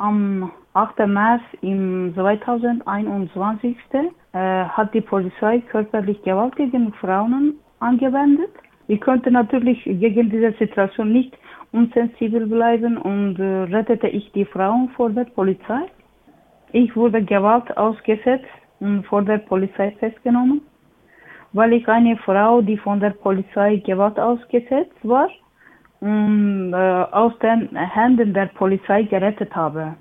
Am 8. März im 2021 äh, hat die Polizei körperlich Gewalt gegen Frauen angewendet. Ich konnte natürlich gegen diese Situation nicht unsensibel bleiben und äh, rettete ich die Frauen vor der Polizei. Ich wurde Gewalt ausgesetzt und vor der Polizei festgenommen, weil ich eine Frau, die von der Polizei Gewalt ausgesetzt war, aus den Händen der Polizei gerettet habe.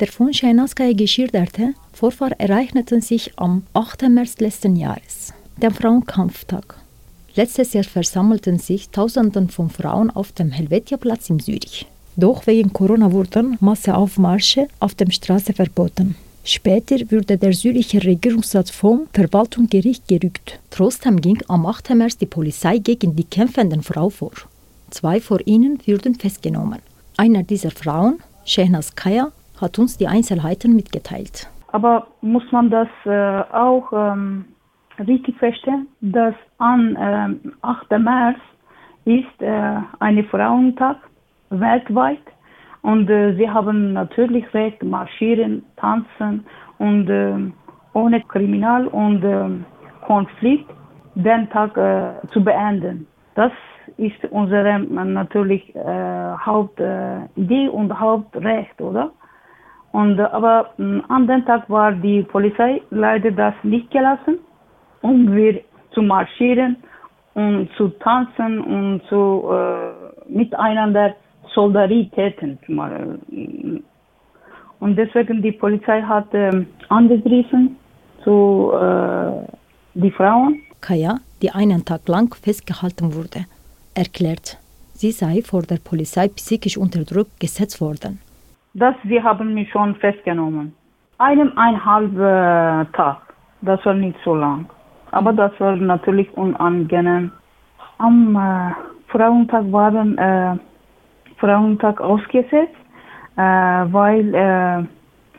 Der von Schenaskaya geschilderte Vorfall ereignete sich am 8. März letzten Jahres, dem Frauenkampftag. Letztes Jahr versammelten sich Tausenden von Frauen auf dem Helvetiaplatz in Zürich. Doch wegen Corona wurden Masseaufmarsche auf der Straße verboten. Später wurde der Züricher Regierungsrat vom Verwaltungsgericht gerückt. Trotzdem ging am 8. März die Polizei gegen die kämpfenden Frau vor. Zwei von ihnen wurden festgenommen. Einer dieser Frauen, Shehnaz Kaya, hat uns die Einzelheiten mitgeteilt. Aber muss man das äh, auch ähm, richtig verstehen, dass am äh, 8. März ist äh, ein Frauentag weltweit und äh, sie haben natürlich Recht, marschieren, tanzen und äh, ohne Kriminal und äh, Konflikt den Tag äh, zu beenden. Das ist unsere natürlich äh, Hauptidee und Hauptrecht, oder? Und, aber mh, an dem Tag war die Polizei leider das nicht gelassen, um wir zu marschieren und zu tanzen und zu äh, miteinander Solidaritäten. Und deswegen die Polizei hat äh, angegriffen zu äh, die Frauen. Kaya, die einen Tag lang festgehalten wurde, erklärt, sie sei vor der Polizei psychisch unter Druck gesetzt worden. Das sie haben mich schon festgenommen. Eineinhalb äh, Tag. Das war nicht so lang. Aber das war natürlich unangenehm. Am äh, Frauentag waren äh, Frauentag ausgesetzt, äh, weil äh,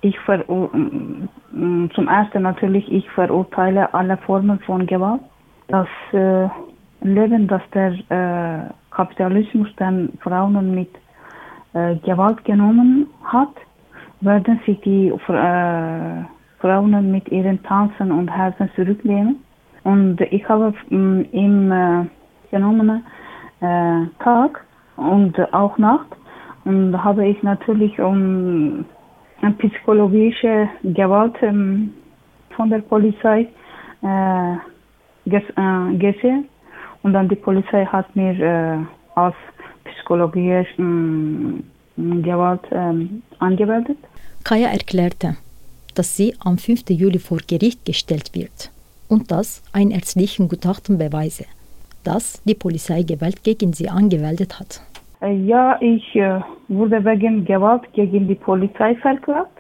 ich ver zum ersten natürlich ich verurteile alle Formen von Gewalt. Das äh, Leben, das der äh, Kapitalismus den Frauen mit äh, Gewalt genommen hat, werden sich die äh, Frauen mit ihren Tanzen und Herzen zurücklehnen. Und ich habe mm, im äh, genommenen äh, Tag und auch Nacht und habe ich natürlich um psychologische Gewalt ähm, von der Polizei äh, ges äh, gesehen und dann die Polizei hat mir äh, als psychologische äh, Gewalt ähm, angemeldet. Kaya erklärte, dass sie am 5. Juli vor Gericht gestellt wird und das ein ärztlichen Gutachten beweise, dass die Polizei Gewalt gegen sie angemeldet hat. Äh, ja, ich äh, wurde wegen Gewalt gegen die Polizei verklagt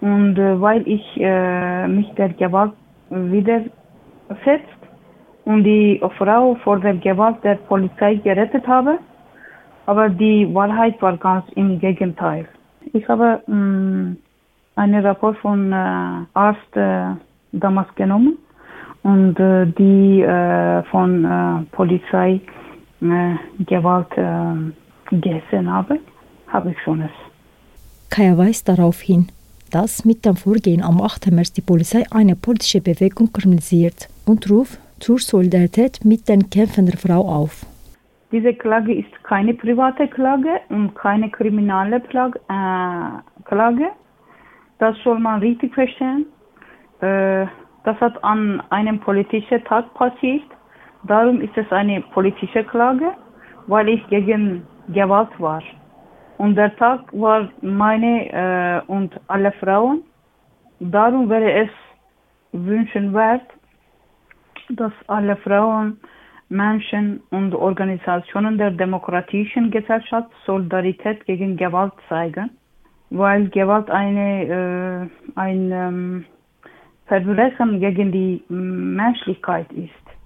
und äh, weil ich äh, mich der Gewalt widersetzt und die Frau vor der Gewalt der Polizei gerettet habe, aber die Wahrheit war ganz im Gegenteil. Ich habe mh, mm, einen Rapport von äh, Arzt äh, damals genommen und äh, die äh, von äh, Polizei äh, Gewalt äh, gesehen habe, habe ich schon es. Kaya weist darauf hin, dass mit dem Vorgehen am 8. März die Polizei eine politische Bewegung kriminalisiert und ruft zur Solidarität mit den Kämpfen der Frau auf. Diese Klage ist keine private Klage und keine kriminelle Klage. Äh, Klage. Das soll man richtig verstehen. Äh, das hat an einem politischen Tag passiert. Darum ist es eine politische Klage, weil ich gegen Gewalt war. Und der Tag war meine äh, und alle Frauen. Darum wäre es wünschenswert, dass alle Frauen, Menschen und Organisationen der demokratischen Gesellschaft Solidarität gegen Gewalt zeigen, weil Gewalt eine, äh, ein ähm, Verbrechen gegen die Menschlichkeit ist.